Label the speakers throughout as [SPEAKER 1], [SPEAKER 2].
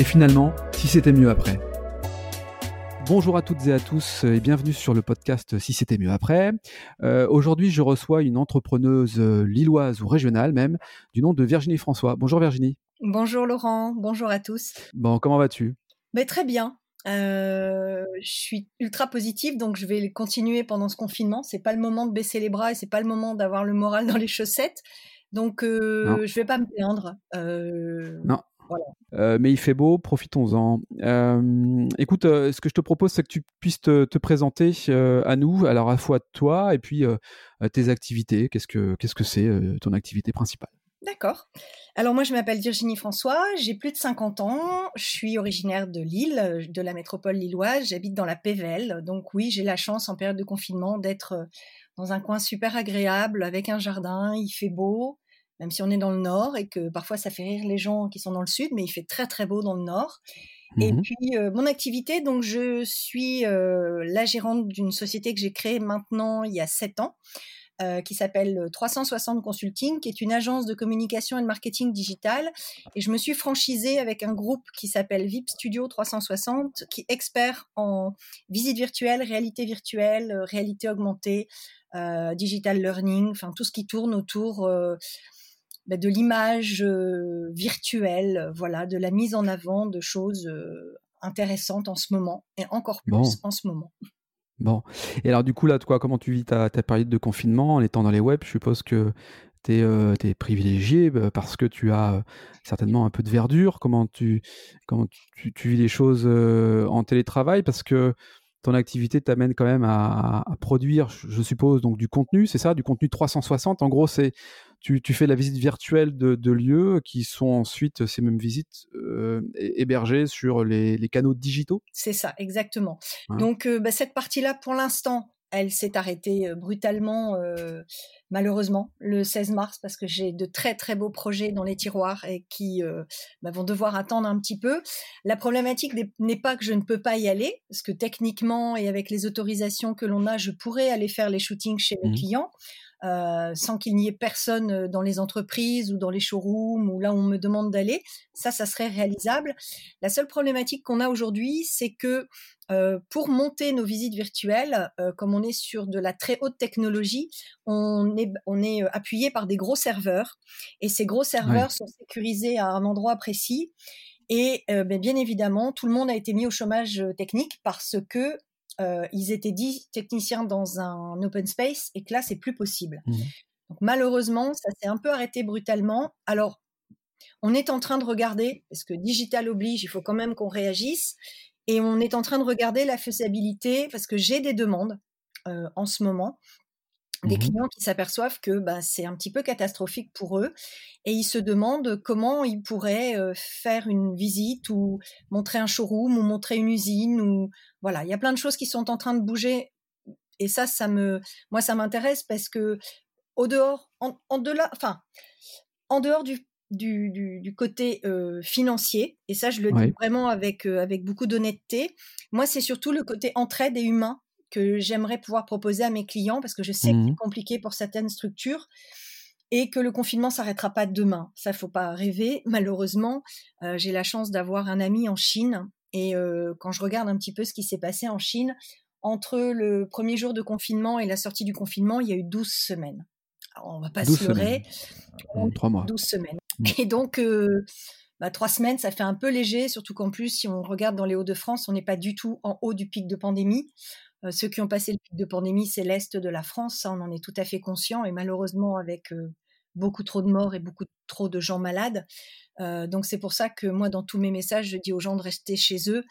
[SPEAKER 1] et finalement, si c'était mieux après. Bonjour à toutes et à tous et bienvenue sur le podcast Si c'était mieux après. Euh, aujourd'hui, je reçois une entrepreneuse euh, lilloise ou régionale même, du nom de Virginie François. Bonjour Virginie.
[SPEAKER 2] Bonjour Laurent, bonjour à tous.
[SPEAKER 1] Bon, comment vas-tu?
[SPEAKER 2] Mais Très bien. Euh, je suis ultra positive, donc je vais continuer pendant ce confinement. C'est pas le moment de baisser les bras et c'est pas le moment d'avoir le moral dans les chaussettes. Donc, euh, je vais pas me plaindre.
[SPEAKER 1] Euh, non. Euh, mais il fait beau, profitons-en. écoute, ce que je te propose, c'est que tu puisses te, présenter à nous, alors à la fois toi et puis tes activités. Qu'est-ce que qu'est-ce que c'est ton activité principale?
[SPEAKER 2] D'accord. Alors moi, je m'appelle Virginie François, j'ai plus de 50 ans, je suis originaire de Lille, de la métropole lilloise, j'habite dans la Pévelle. Donc oui, j'ai la chance en période de confinement d'être dans un coin super agréable, avec un jardin, il fait beau, même si on est dans le nord et que parfois ça fait rire les gens qui sont dans le sud, mais il fait très très beau dans le nord. Et mmh puis euh, mon activité, donc je suis euh, la gérante d'une société que j'ai créée maintenant il y a sept ans, euh, qui s'appelle 360 Consulting, qui est une agence de communication et de marketing digital. Et je me suis franchisée avec un groupe qui s'appelle VIP Studio 360, qui est expert en visite virtuelle, réalité virtuelle, réalité augmentée, digital learning, enfin tout ce qui tourne autour bah, de l'image euh, virtuelle, voilà, de la mise en avant de choses intéressantes en ce moment et encore plus en ce moment.
[SPEAKER 1] Bon. Et alors, du coup, là, toi, comment tu vis ta, période de confinement en étant dans les webs? Je suppose que tu es, privilégié parce que tu as certainement un peu de verdure. Comment tu, comment tu, tu vis les choses en télétravail? Parce que ton activité t'amène quand même à, produire, je suppose, donc du contenu, c'est ça, du contenu 360. En gros, c'est tu, fais la visite virtuelle de, lieux qui sont ensuite, ces mêmes visites, euh, hébergées sur les, canaux digitaux?
[SPEAKER 2] C'est ça, exactement. Donc, euh, bah, cette partie-là, pour l'instant, elle s'est arrêtée euh, brutalement, euh, malheureusement, le 16 mars, parce que j'ai de très très beaux projets dans les tiroirs et qui euh, bah, vont devoir attendre un petit peu. La problématique n'est pas que je ne peux pas y aller, parce que techniquement et avec les autorisations que l'on a, je pourrais aller faire les shootings chez mes mmh clients. Euh, sans qu'il n'y ait personne euh, dans les entreprises ou dans les showrooms ou là où on me demande d'aller. Ça, ça serait réalisable. La seule problématique qu'on a aujourd'hui, c'est que euh, pour monter nos visites virtuelles, comme on est sur de la très haute technologie, on est, on est appuyé par des gros serveurs et ces gros serveurs sont sécurisés à un endroit précis. Et ben, bien évidemment, tout le monde a été mis au chômage technique parce que euh, ils étaient dix techniciens dans un open space et que là, c'est plus possible. Mmh. Donc, malheureusement, ça s'est un peu arrêté brutalement. Alors, on est en train de regarder, parce que digital oblige, il faut quand même qu'on réagisse, et on est en train de regarder la faisabilité, parce que j'ai des demandes euh, en ce moment des mmh clients qui s'aperçoivent que bah, c'est un petit peu catastrophique pour eux et ils se demandent comment ils pourraient faire une visite ou montrer un showroom ou montrer une usine ou voilà il y a plein de choses qui sont en train de bouger et ça ça me moi ça m'intéresse parce que au dehors en, en delà enfin en dehors du du, du, côté financier, et ça je le dis vraiment avec, avec beaucoup d'honnêteté. Moi, c'est surtout le côté entraide et humain que j'aimerais pouvoir proposer à mes clients parce que je sais que c'est mmh compliqué pour certaines structures et que le confinement s'arrêtera pas demain. Ça, faut pas rêver. Malheureusement, euh, j'ai la chance d'avoir un ami en Chine et euh, quand je regarde un petit peu ce qui s'est passé en Chine, entre le premier jour de confinement et la sortie du confinement, il y a eu 12 semaines. Alors, on va pas se leurrer.
[SPEAKER 1] Trois mois.
[SPEAKER 2] 12 semaines. Mmh. Et donc, euh, bah, trois semaines, ça fait un peu léger, surtout qu'en plus, si on regarde dans les Hauts-de-France, on n'est pas du tout en haut du pic de pandémie. Ceux qui ont passé le pic de pandémie, c'est l'Est de la France, ça on en est tout à fait conscient, et malheureusement avec beaucoup trop de morts et beaucoup trop de gens malades. Donc c'est pour ça que moi, dans tous mes messages, je dis aux gens de rester chez eux,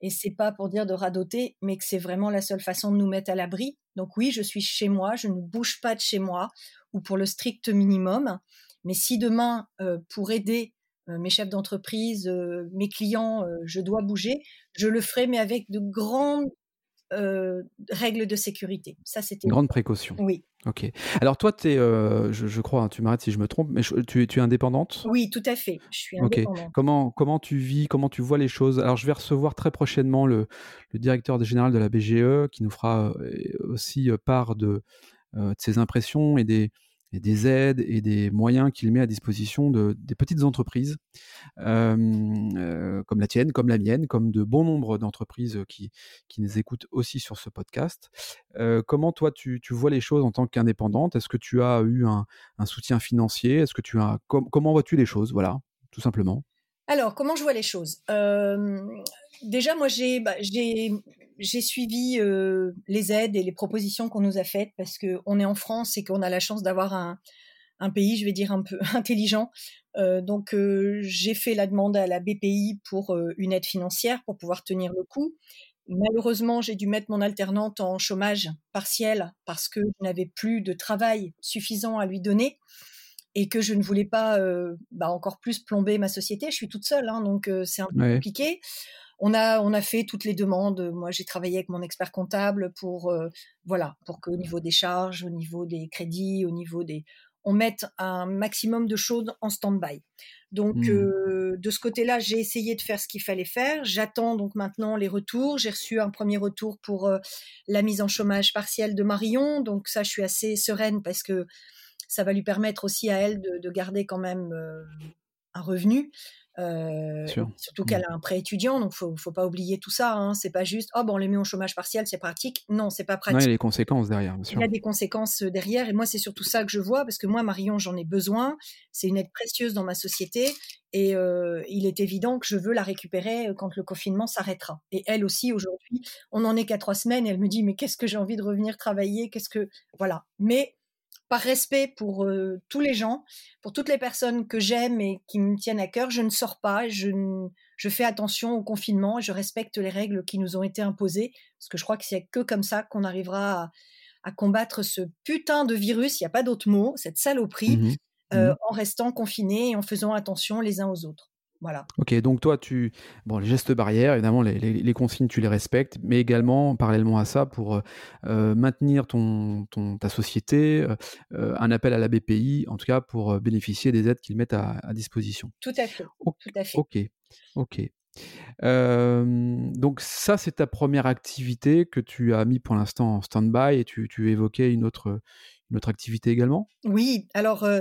[SPEAKER 2] et c'est pas pour dire de radoter, mais que c'est vraiment la seule façon de nous mettre à l'abri. Donc oui, je suis chez moi, je ne bouge pas de chez moi, ou pour le strict minimum, mais si demain, pour aider mes chefs d'entreprise, mes clients, je dois bouger, je le ferai, mais avec de grandes règles de sécurité. Ça, c'était.
[SPEAKER 1] Grande précaution.
[SPEAKER 2] Oui.
[SPEAKER 1] Ok. Alors toi, es, je, crois, hein, tu m'arrêtes si je me trompe, mais tu, es indépendante?
[SPEAKER 2] Oui, tout à fait. Je suis indépendante.
[SPEAKER 1] Comment, comment tu vis, comment tu vois les choses? Alors je vais recevoir très prochainement le, le directeur général de la BGE qui nous fera aussi part de, de ses impressions et des, des aides et des moyens qu'il met à disposition de, des petites entreprises comme la tienne, comme la mienne, comme de bon nombre d'entreprises qui, qui nous écoutent aussi sur ce podcast. Comment toi tu, tu, vois les choses en tant qu'indépendante? Est-ce que tu as eu un, un soutien financier? Est-ce que tu as comment vois-tu les choses? Voilà, tout simplement.
[SPEAKER 2] Alors, comment je vois les choses? Déjà, moi, j'ai bah, j'ai suivi euh, les aides et les propositions qu'on nous a faites parce qu'on est en France et qu'on a la chance d'avoir un, un, pays, je vais dire, un peu intelligent. Euh, donc, euh, j'ai fait la demande à la BPI pour une aide financière pour pouvoir tenir le coup. Malheureusement, j'ai dû mettre mon alternante en chômage partiel parce que je n'avais plus de travail suffisant à lui donner et que je ne voulais pas bah, encore plus plomber ma société. Je suis toute seule, hein, donc c'est un peu compliqué on a on a fait toutes les demandes. Moi, j'ai travaillé avec mon expert comptable pour euh, voilà pour qu'au niveau des charges, au niveau des crédits, au niveau des on mette un maximum de choses en stand-by. Donc mmh. euh, de ce côté-là, j'ai essayé de faire ce qu'il fallait faire. J'attends donc maintenant les retours. J'ai reçu un premier retour pour euh, la mise en chômage partiel de Marion. Donc ça, je suis assez sereine parce que ça va lui permettre aussi à elle de, garder quand même un revenu. Euh, surtout mmh. qu'elle a un prêt étudiant, donc faut, faut pas oublier tout ça. Hein. C'est pas juste, oh bon, on les met au chômage partiel, c'est pratique. Non, c'est pas pratique.
[SPEAKER 1] il y a des conséquences derrière.
[SPEAKER 2] Bien sûr. Il y a des conséquences euh, derrière, et moi c'est surtout ça que je vois parce que moi Marion, j'en ai besoin. C'est une aide précieuse dans ma société, et euh, il est évident que je veux la récupérer quand le confinement s'arrêtera. Et elle aussi aujourd'hui, on en est qu'à trois semaines, et elle me dit mais qu'est-ce que j'ai envie de revenir travailler, qu'est-ce que voilà. Mais par respect pour euh, tous les gens, pour toutes les personnes que j'aime et qui me tiennent à cœur, je ne sors pas, je, je fais attention au confinement, je respecte les règles qui nous ont été imposées, parce que je crois que c'est que comme ça qu'on arrivera à, combattre ce putain de virus, il n'y a pas d'autre mot, cette saloperie, mmh euh, mmh en restant confinés et en faisant attention les uns aux autres. Voilà.
[SPEAKER 1] Ok, donc toi, tu, bon, les gestes barrières, évidemment, les, consignes, tu les respectes, mais également, parallèlement à ça, pour euh, euh, maintenir ton, ton, ta société, euh, un appel à la BPI, en tout cas, pour bénéficier des aides qu'ils mettent à, disposition.
[SPEAKER 2] Tout à fait. tout à fait.
[SPEAKER 1] Ok, ok. donc ça, c'est ta première activité que tu as mis pour l'instant en stand-by et tu, tu évoquais une autre, notre activité également?
[SPEAKER 2] Oui, alors euh,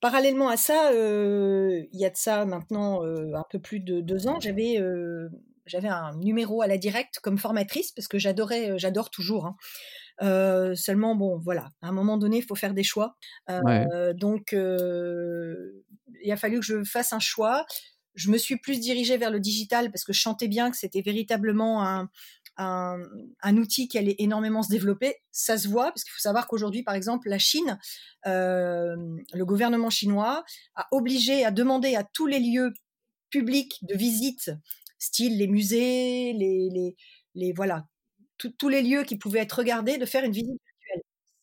[SPEAKER 2] parallèlement à ça, euh, il y a de ça maintenant euh, un peu plus de deux ans, j'avais j'avais un numéro à la directe comme formatrice parce que j'adorais, j'adore toujours. Hein. seulement, bon, voilà, à un moment donné, il faut faire des choix. Donc, il a fallu que je fasse un choix. Je me suis plus dirigée vers le digital parce que je sentais bien que c'était véritablement un, un, outil qui allait énormément se développer. Ça se voit, parce qu'il faut savoir qu'aujourd'hui, par exemple, la Chine, euh, le gouvernement chinois a obligé à demander à tous les lieux publics de visite, style les musées, les, les voilà, tous les lieux qui pouvaient être regardés, de faire une visite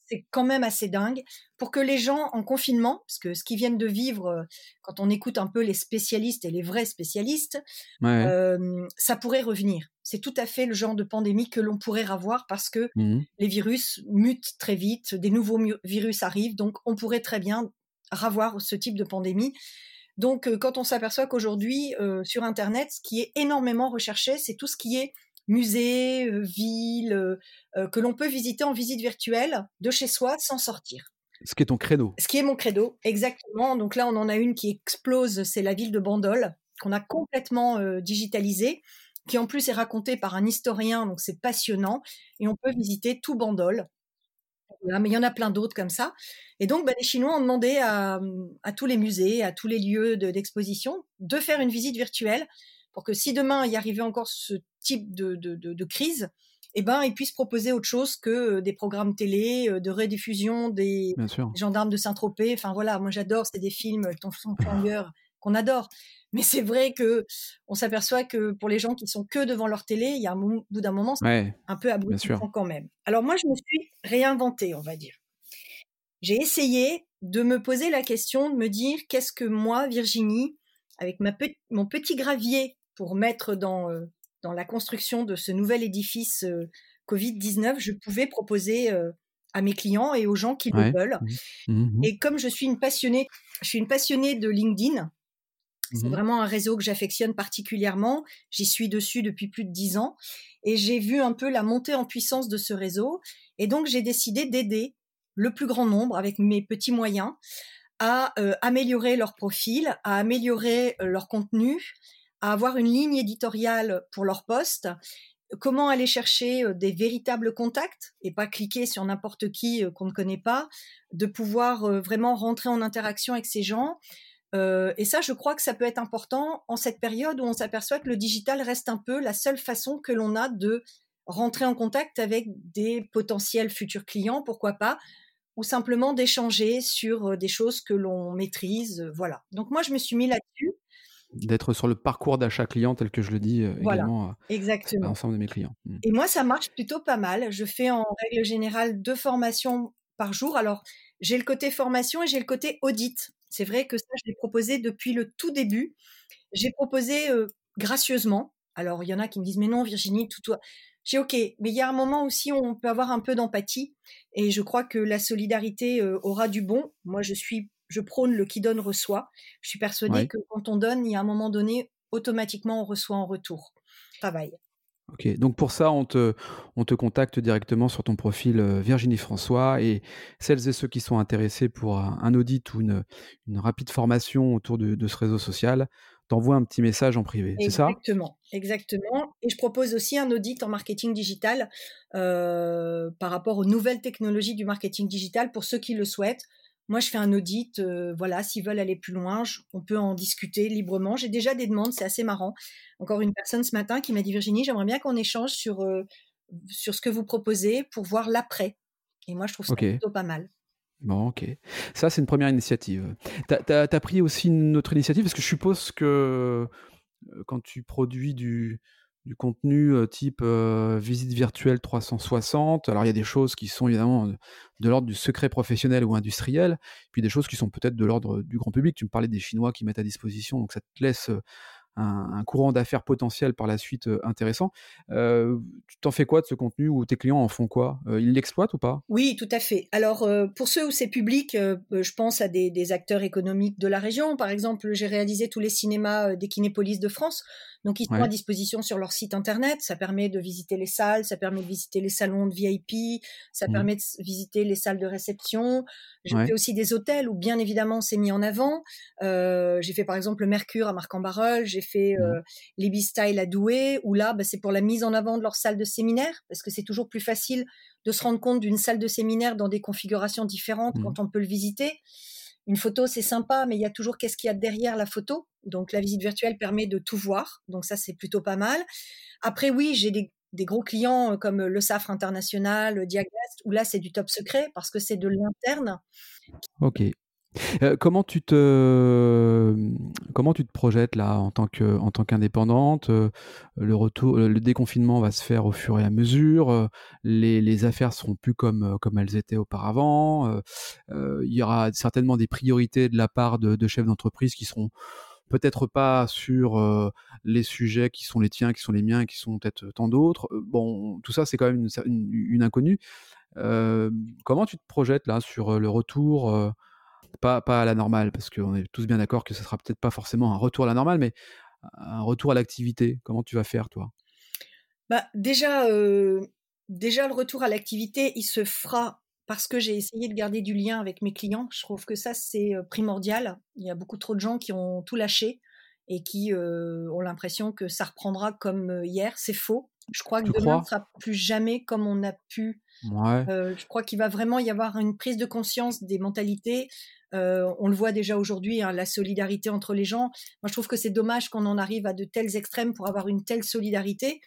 [SPEAKER 2] c'est quand même assez dingue pour que les gens en confinement, parce que ce qu'ils viennent de vivre, euh, quand on écoute un peu les spécialistes et les vrais spécialistes, euh, ça pourrait revenir. C'est tout à fait le genre de pandémie que l'on pourrait avoir parce que mmh les virus mutent très vite, des nouveaux virus arrivent, donc on pourrait très bien revoir ce type de pandémie. Donc, euh, quand on s'aperçoit qu'aujourd'hui, sur Internet, ce qui est énormément recherché, c'est tout ce qui est musées, euh, villes, euh, euh, que l'on peut visiter en visite virtuelle de chez soi sans sortir.
[SPEAKER 1] Ce qui est ton credo.
[SPEAKER 2] Ce qui est mon credo, exactement. Donc là, on en a une qui explose, c'est la ville de Bandol, qu'on a complètement digitalisée, qui en plus est racontée par un historien, donc c'est passionnant. Et on peut visiter tout Bandol. mais il y en a plein d'autres comme ça. Et donc, bah, les Chinois ont demandé à, tous les musées, à tous les lieux d'exposition, de faire une visite virtuelle pour que si demain il y arrivait encore ce type de, de, crise, eh ben, ils puissent proposer autre chose que euh, des programmes télé, euh, de rediffusion des, gendarmes de Saint-Tropez. Enfin voilà, moi j'adore, c'est des films, ton qu'on adore. Mais c'est vrai que on s'aperçoit que pour les gens qui sont que devant leur télé, il y a un bout d'un moment, c'est un peu abrutissant quand même. Alors moi, je me suis réinventée, on va dire. J'ai essayé de me poser la question, de me dire qu'est-ce que moi, Virginie, avec ma mon petit gravier pour mettre dans, dans la construction de ce nouvel édifice Covid-19, je pouvais proposer à mes clients et aux gens qui le veulent. Mmh. Mmh, mmh. Et comme je suis une passionnée, je suis une passionnée de LinkedIn. C'est vraiment un réseau que j'affectionne particulièrement. J'y suis dessus depuis plus de dix ans et j'ai vu un peu la montée en puissance de ce réseau. Et donc j'ai décidé d'aider le plus grand nombre avec mes petits moyens à améliorer leur profil, à améliorer leur contenu, à avoir une ligne éditoriale pour leur poste comment aller chercher des véritables contacts et pas cliquer sur n'importe qui qu'on ne connaît pas, de pouvoir vraiment rentrer en interaction avec ces gens. et ça, je crois que ça peut être important en cette période où on s'aperçoit que le digital reste un peu la seule façon que l'on a de rentrer en contact avec des potentiels futurs clients, pourquoi pas, ou simplement d'échanger sur des choses que l'on maîtrise. Voilà. Donc moi, je me suis mis là-dessus
[SPEAKER 1] d'être sur le parcours d'achat client tel que je le dis également
[SPEAKER 2] exactement.
[SPEAKER 1] à l'ensemble de mes clients. Mmh.
[SPEAKER 2] Et moi, ça marche plutôt pas mal. Je fais en règle générale deux formations par jour. Alors, j'ai le côté formation et j'ai le côté audit. C'est vrai que ça, je l'ai proposé depuis le tout début. J'ai proposé gracieusement. Alors, il y en a qui me disent, mais non, Virginie, tout toi. J'ai OK, mais il y a un moment aussi où on peut avoir un peu d'empathie. Et je crois que la solidarité aura du bon. Moi, je suis je prône le qui donne reçoit. Je suis persuadée que quand on donne, il y a un moment donné, automatiquement, on reçoit en retour. Travail.
[SPEAKER 1] Ok, donc pour ça, on te, on te contacte directement sur ton profil euh, Virginie François et celles et ceux qui sont intéressés pour un, audit ou une, une, rapide formation autour de, ce réseau social, t'envoient un petit message en privé, c'est ça?
[SPEAKER 2] Exactement, exactement. Et je propose aussi un audit en marketing digital euh, par rapport aux nouvelles technologies du marketing digital pour ceux qui le souhaitent. Moi, je fais un audit. Euh, voilà, s'ils veulent aller plus loin, on peut en discuter librement. J'ai déjà des demandes, c'est assez marrant. Encore une personne ce matin qui m'a dit Virginie, j'aimerais bien qu'on échange sur euh, sur ce que vous proposez pour voir l'après. Et moi, je trouve ça plutôt pas mal.
[SPEAKER 1] Bon, ok. Ça, c'est une première initiative. Tu as, pris aussi une autre initiative? Parce que je suppose que euh, quand tu produis du, du contenu type visite virtuelle 360. Alors il y a des choses qui sont évidemment de l'ordre du secret professionnel ou industriel, puis des choses qui sont peut-être de l'ordre du grand public. Tu me parlais des Chinois qui mettent à disposition, donc ça te laisse un, courant d'affaires potentiel par la suite intéressant. tu t'en fais quoi de ce contenu ou tes clients en font quoi? Ils l'exploitent ou pas?
[SPEAKER 2] Oui, tout à fait. Alors, pour ceux où c'est public, je pense à des, acteurs économiques de la région. Par exemple, j'ai réalisé tous les cinémas des Kinépolis de France. Donc, ils sont à disposition sur leur site internet. Ça permet de visiter les salles, ça permet de visiter les salons de VIP, ça mmh. permet de visiter les salles de réception. J'ai fait aussi des hôtels où, bien évidemment, c'est mis en avant. j'ai fait, par exemple, le Mercure à Marc-en-Barœul. J'ai fait mmh. euh, l'Ibis Style à Douai, où là, bah, c'est pour la mise en avant de leur salle de séminaire, parce que c'est toujours plus facile de se rendre compte d'une salle de séminaire dans des configurations différentes mmh. quand on peut le visiter. Une photo, c'est sympa, mais il y a toujours qu'est-ce qu'il y a derrière la photo. Donc la visite virtuelle permet de tout voir. Donc ça, c'est plutôt pas mal. Après, oui, j'ai des, gros clients comme le SAFRE International, Diagast, où là, c'est du top secret parce que c'est de l'interne.
[SPEAKER 1] Ok. Euh, comment tu te comment tu te projettes là en tant que en tant qu'indépendante euh, Le retour, le déconfinement va se faire au fur et à mesure. Euh, les, les affaires seront plus comme comme elles étaient auparavant. il y aura certainement des priorités de la part de, de chefs d'entreprise qui seront peut-être pas sur les sujets qui sont les tiens, qui sont les miens, qui sont peut-être tant d'autres. Bon, tout ça c'est quand même une, une, inconnue. comment tu te projettes là sur le retour pas, pas à la normale, parce qu'on est tous bien d'accord que ce sera peut-être pas forcément un retour à la normale, mais un retour à l'activité. Comment tu vas faire, toi?
[SPEAKER 2] Bah, déjà, déjà, le retour à l'activité, il se fera parce que j'ai essayé de garder du lien avec mes clients. Je trouve que ça, c'est primordial. Il y a beaucoup trop de gens qui ont tout lâché et qui ont l'impression que ça reprendra comme hier. C'est faux. Je crois que demain ne sera plus jamais comme on a pu. je crois qu'il va vraiment y avoir une prise de conscience des mentalités, euh, on le voit déjà aujourd'hui, hein, la solidarité entre les gens. Moi, je trouve que c'est dommage qu'on en arrive à de tels extrêmes pour avoir une telle solidarité.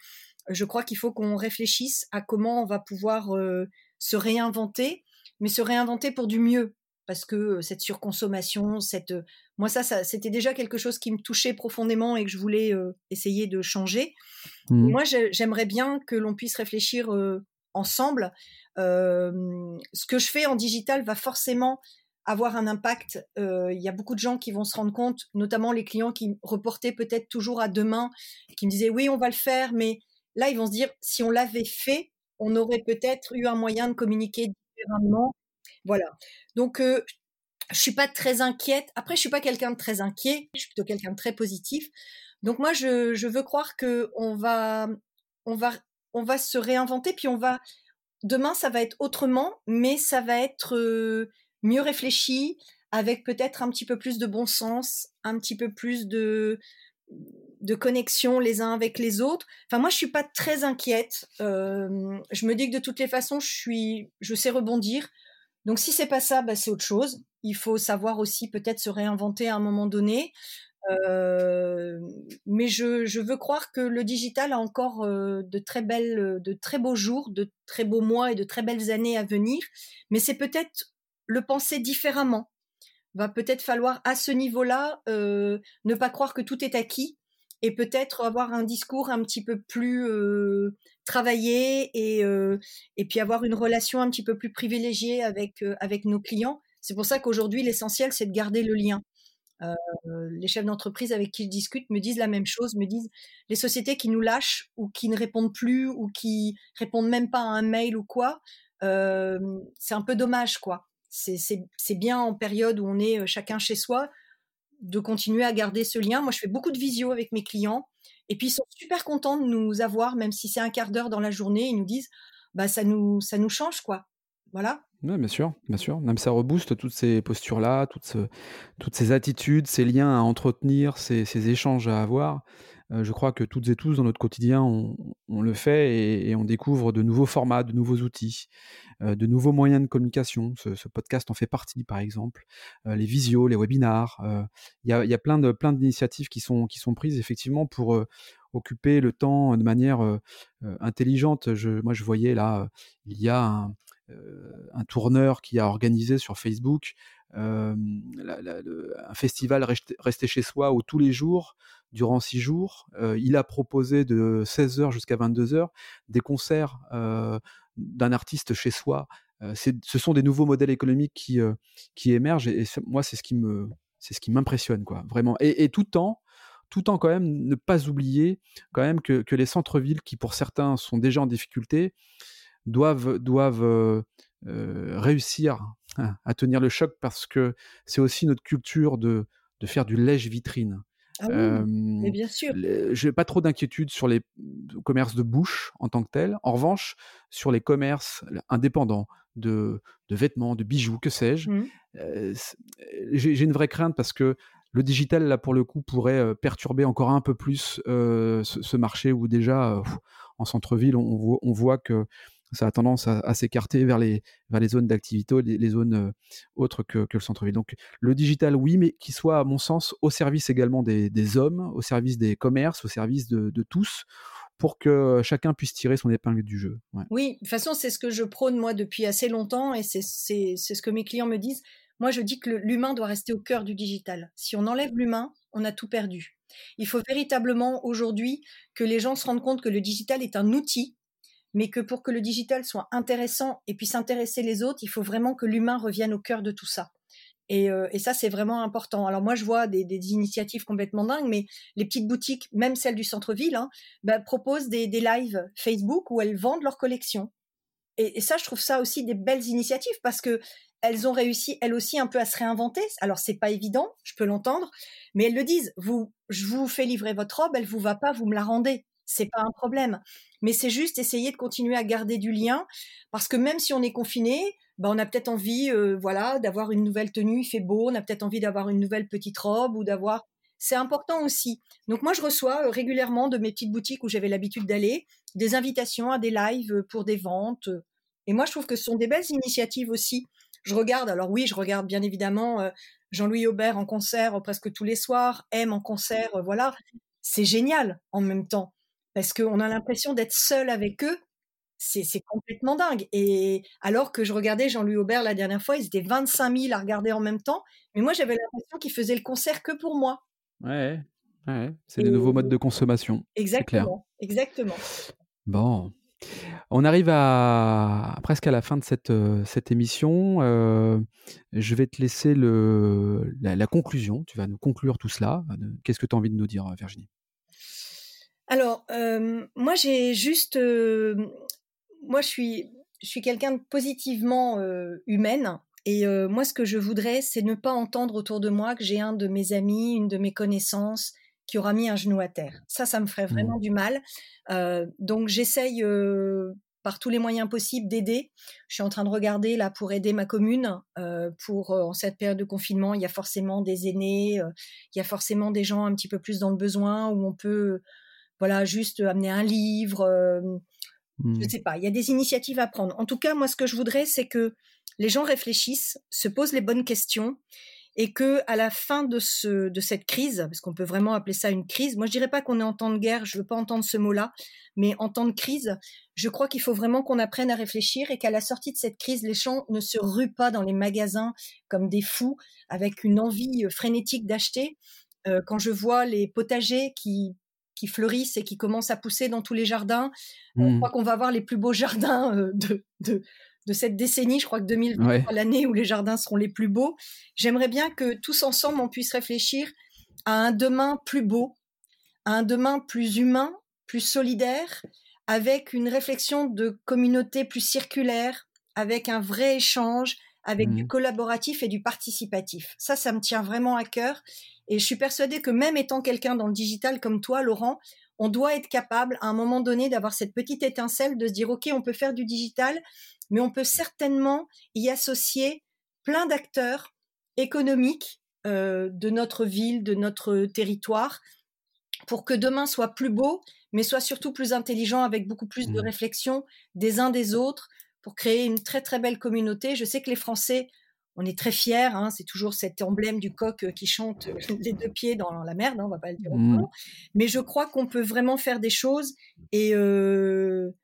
[SPEAKER 2] Je crois qu'il faut qu'on réfléchisse à comment on va pouvoir euh, se réinventer, mais se réinventer pour du mieux. Parce que cette surconsommation, cette, moi ça, c'était déjà quelque chose qui me touchait profondément et que je voulais essayer de changer. Mmh. Moi, j'aimerais bien que l'on puisse réfléchir ensemble. ce que je fais en digital va forcément avoir un impact. Il y a beaucoup de gens qui vont se rendre compte, notamment les clients qui reportaient peut-être toujours à demain, qui me disaient oui, on va le faire, mais là, ils vont se dire si on l'avait fait, on aurait peut-être eu un moyen de communiquer différemment. Voilà. Donc, je suis pas très inquiète. Après, je suis pas quelqu'un de très inquiet. Je suis plutôt quelqu'un de très positif. Donc moi, je, je veux croire que on va, on va, on va se réinventer, puis on va. Demain, ça va être autrement, mais ça va être mieux réfléchi, avec peut-être un petit peu plus de bon sens, un petit peu plus de de connexion les uns avec les autres. Enfin, moi, je suis pas très inquiète. Euh, je me dis que de toutes les façons, je suis, je sais rebondir. Donc, si c'est pas ça, bah, c'est autre chose. Il faut savoir aussi peut-être se réinventer à un moment donné. Euh, mais je, veux croire que le digital a encore euh, de très belles, de très beaux jours, de très beaux mois et de très belles années à venir. Mais c'est peut-être le penser différemment. Va peut-être falloir à ce niveau-là euh, ne pas croire que tout est acquis et peut-être avoir un discours un petit peu plus euh, travaillé et, euh, puis avoir une relation un petit peu plus privilégiée euh, avec nos clients. C'est pour ça qu'aujourd'hui, l'essentiel, c'est de garder le lien. Euh, les chefs d'entreprise avec qui je discute me disent la même chose, me disent les sociétés qui nous lâchent ou qui ne répondent plus ou qui répondent même pas à un mail ou quoi, euh, c'est un peu dommage, quoi. C'est bien en période où on est chacun chez soi de continuer à garder ce lien. Moi, je fais beaucoup de visio avec mes clients et puis ils sont super contents de nous avoir, même si c'est un quart d'heure dans la journée. Ils nous disent, bah ça nous ça nous change quoi. Voilà.
[SPEAKER 1] Oui, bien sûr, bien sûr. Même ça rebooste toutes ces postures-là, toutes, toutes ces attitudes, ces liens à entretenir, ces, ces échanges à avoir. Euh, je crois que toutes et tous dans notre quotidien, on, on le fait et, on découvre de nouveaux formats, de nouveaux outils, euh, de nouveaux moyens de communication. Ce, podcast en fait partie, par exemple. Euh, les visios, les webinars. Il y a, y, a, plein de plein d'initiatives qui sont qui sont prises effectivement pour occuper le temps de manière intelligente. Je, moi, je voyais là, il y a un, un tourneur qui a organisé sur Facebook euh, un festival resté chez soi où tous les jours, durant six jours, euh, il a proposé de 16h jusqu'à 22h des concerts euh, d'un artiste chez soi. Euh, ce sont des nouveaux modèles économiques qui, euh, qui émergent et, moi c'est ce qui me c'est ce qui m'impressionne quoi vraiment et, et tout temps tout en quand même ne pas oublier quand même que, que les centres-villes qui pour certains sont déjà en difficulté doivent doivent euh, réussir à tenir le choc parce que c'est aussi notre culture de, de faire du lèche-vitrine.
[SPEAKER 2] Ah oui, euh, mais bien sûr.
[SPEAKER 1] J'ai pas trop d'inquiétude sur les commerces de bouche en tant que tel. En revanche, sur les commerces indépendants de, de vêtements, de bijoux, que sais-je, mmh. euh, j'ai une vraie crainte parce que le digital, là, pour le coup, pourrait perturber encore un peu plus euh, ce, ce, marché où déjà, euh, en centre-ville, on, on, voit que ça a tendance à, s'écarter vers les, vers les zones d'activité, les, zones euh, autres que, que le centre-ville. Donc le digital, oui, mais qui soit, à mon sens, au service également des, des hommes, au service des commerces, au service de, de tous, pour que chacun puisse tirer son épingle du jeu.
[SPEAKER 2] Oui, de toute façon, c'est ce que je prône moi depuis assez longtemps et c'est ce que mes clients me disent. Moi, je dis que l'humain doit rester au cœur du digital. Si on enlève l'humain, on a tout perdu. Il faut véritablement aujourd'hui que les gens se rendent compte que le digital est un outil mais que pour que le digital soit intéressant et puisse intéresser les autres, il faut vraiment que l'humain revienne au cœur de tout ça. Et, euh, ça, c'est vraiment important. Alors moi, je vois des, initiatives complètement dingues, mais les petites boutiques, même celles du centre-ville, hein, bah, proposent des, des lives Facebook où elles vendent leurs collections. Et, et, ça, je trouve ça aussi des belles initiatives parce que elles ont réussi, elles aussi, un peu à se réinventer. Alors c'est pas évident, je peux l'entendre, mais elles le disent. Vous, je vous fais livrer votre robe, elle vous va pas, vous me la rendez c'est pas un problème. Mais c'est juste essayer de continuer à garder du lien, parce que même si on est confiné, ben on a peut-être envie, euh, voilà, d'avoir une nouvelle tenue, il fait beau, on a peut-être envie d'avoir une nouvelle petite robe ou d'avoir. C'est important aussi. Donc moi, je reçois euh, régulièrement de mes petites boutiques où j'avais l'habitude d'aller des invitations à des lives pour des ventes. Et moi, je trouve que ce sont des belles initiatives aussi. Je regarde, alors oui, je regarde bien évidemment euh, Jean-Louis Aubert en concert presque tous les soirs, M en concert, voilà. C'est génial en même temps parce qu'on a l'impression d'être seul avec eux. C'est complètement dingue. Et alors que je regardais Jean-Louis Aubert la dernière fois, ils étaient 25 000 à regarder en même temps. Mais moi, j'avais l'impression qu'ils faisaient le concert que pour moi.
[SPEAKER 1] Ouais, ouais. c'est des nouveaux modes de consommation.
[SPEAKER 2] Exactement, exactement.
[SPEAKER 1] Bon, On arrive à presque à la fin de cette, cette émission. je vais te laisser le, la, conclusion. Tu vas nous conclure tout cela. Qu'est-ce que tu as envie de nous dire, Virginie?
[SPEAKER 2] Alors, moi, j'ai juste. moi, je suis, je suis quelqu'un de positivement humaine. Et moi, ce que je voudrais, c'est ne pas entendre autour de moi que j'ai un de mes amis, une de mes connaissances qui aura mis un genou à terre. Ça, ça me ferait mmh. vraiment du mal. donc, j'essaye par tous les moyens possibles d'aider. Je suis en train de regarder là pour aider ma commune. pour en cette période de confinement, il y a forcément des aînés, il y a forcément des gens un petit peu plus dans le besoin où on peut, voilà, juste amener un livre. Je ne mmh. sais pas. Il y a des initiatives à prendre. En tout cas, moi, ce que je voudrais, c'est que les gens réfléchissent, se posent les bonnes questions et que à la fin de ce de cette crise, parce qu'on peut vraiment appeler ça une crise, moi je dirais pas qu'on est en temps de guerre, je veux pas entendre ce mot-là, mais en temps de crise, je crois qu'il faut vraiment qu'on apprenne à réfléchir et qu'à la sortie de cette crise, les gens ne se ruent pas dans les magasins comme des fous avec une envie euh, frénétique d'acheter. Euh, quand je vois les potagers qui qui fleurissent et qui commencent à pousser dans tous les jardins. Je mmh. crois qu'on va avoir les plus beaux jardins euh, de, de, de cette décennie. Je crois que 2020 sera l'année où les jardins seront les plus beaux. J'aimerais bien que tous ensemble, on puisse réfléchir à un demain plus beau, à un demain plus humain, plus solidaire, avec une réflexion de communauté plus circulaire, avec un vrai échange, avec du mmh. collaboratif et du participatif. Ça, ça me tient vraiment à cœur. Et je suis persuadée que même étant quelqu'un dans le digital comme toi, Laurent, on doit être capable à un moment donné d'avoir cette petite étincelle de se dire, OK, on peut faire du digital, mais on peut certainement y associer plein d'acteurs économiques euh, de notre ville, de notre territoire, pour que demain soit plus beau, mais soit surtout plus intelligent, avec beaucoup plus de mmh. réflexion des uns des autres, pour créer une très très belle communauté. Je sais que les Français, on est très fiers, hein, c'est toujours cet emblème du coq euh, qui chante euh, les deux pieds dans la merde, hein, on va pas le dire mmh. mais je crois qu'on peut vraiment faire des choses. Et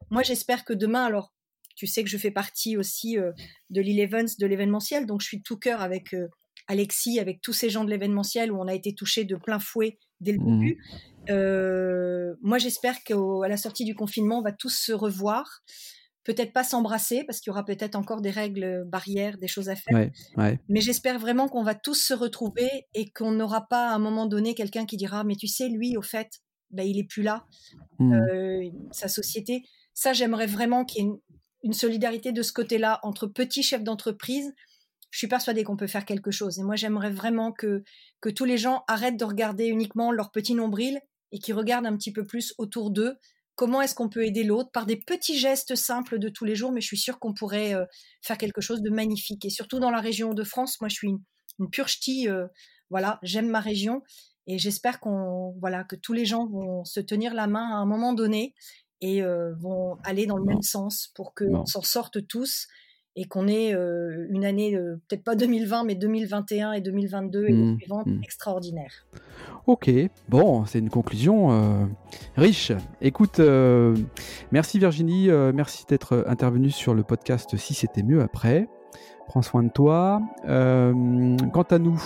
[SPEAKER 2] moi, j'espère que demain, alors tu sais que je fais partie aussi euh, de l'Elevens, de l'événementiel, donc je suis tout cœur avec euh, Alexis, avec tous ces gens de l'événementiel où on a été touchés de plein fouet dès le mmh. début. Euh, moi, j'espère qu'à la sortie du confinement, on va tous se revoir. Peut-être pas s'embrasser parce qu'il y aura peut-être encore des règles barrières, des choses à faire. Mais j'espère vraiment qu'on va tous se retrouver et qu'on n'aura pas à un moment donné quelqu'un qui dira mais tu sais lui au fait, ben, il est plus là, mmh. sa société. Ça, j'aimerais vraiment qu'il y ait une, une solidarité de ce côté-là entre petits chefs d'entreprise, je suis persuadée qu'on peut faire quelque chose. Et moi, j'aimerais vraiment que, que tous les gens arrêtent de regarder uniquement leur petit nombril et qu'ils regardent un petit peu plus autour d'eux. Comment est-ce qu'on peut aider l'autre par des petits gestes simples de tous les jours, mais je suis sûre qu'on pourrait euh, faire quelque chose de magnifique. Et surtout dans la région de France, moi, je suis une, pure ch'ti. Euh, voilà, j'aime ma région et j'espère qu'on, voilà, que tous les gens vont se tenir la main à un moment donné et vont aller dans le même sens pour qu'on s'en sorte tous et qu'on ait une année, peut-être pas 2020, mais 2021 et 2022 et mmh, suivantes mmh. extraordinaires.
[SPEAKER 1] Ok, bon, c'est une conclusion riche. Écoute, merci Virginie, merci d'être intervenue sur le podcast Si c'était mieux après. Prends soin de toi. quant à nous,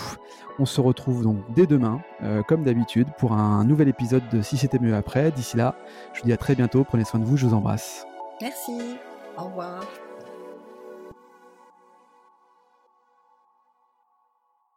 [SPEAKER 1] on se retrouve donc dès demain, euh, comme d'habitude, pour un nouvel épisode de Si c'était mieux après. D'ici là, je vous dis à très bientôt. Prenez soin de vous. Je vous embrasse.
[SPEAKER 2] Merci. Au revoir.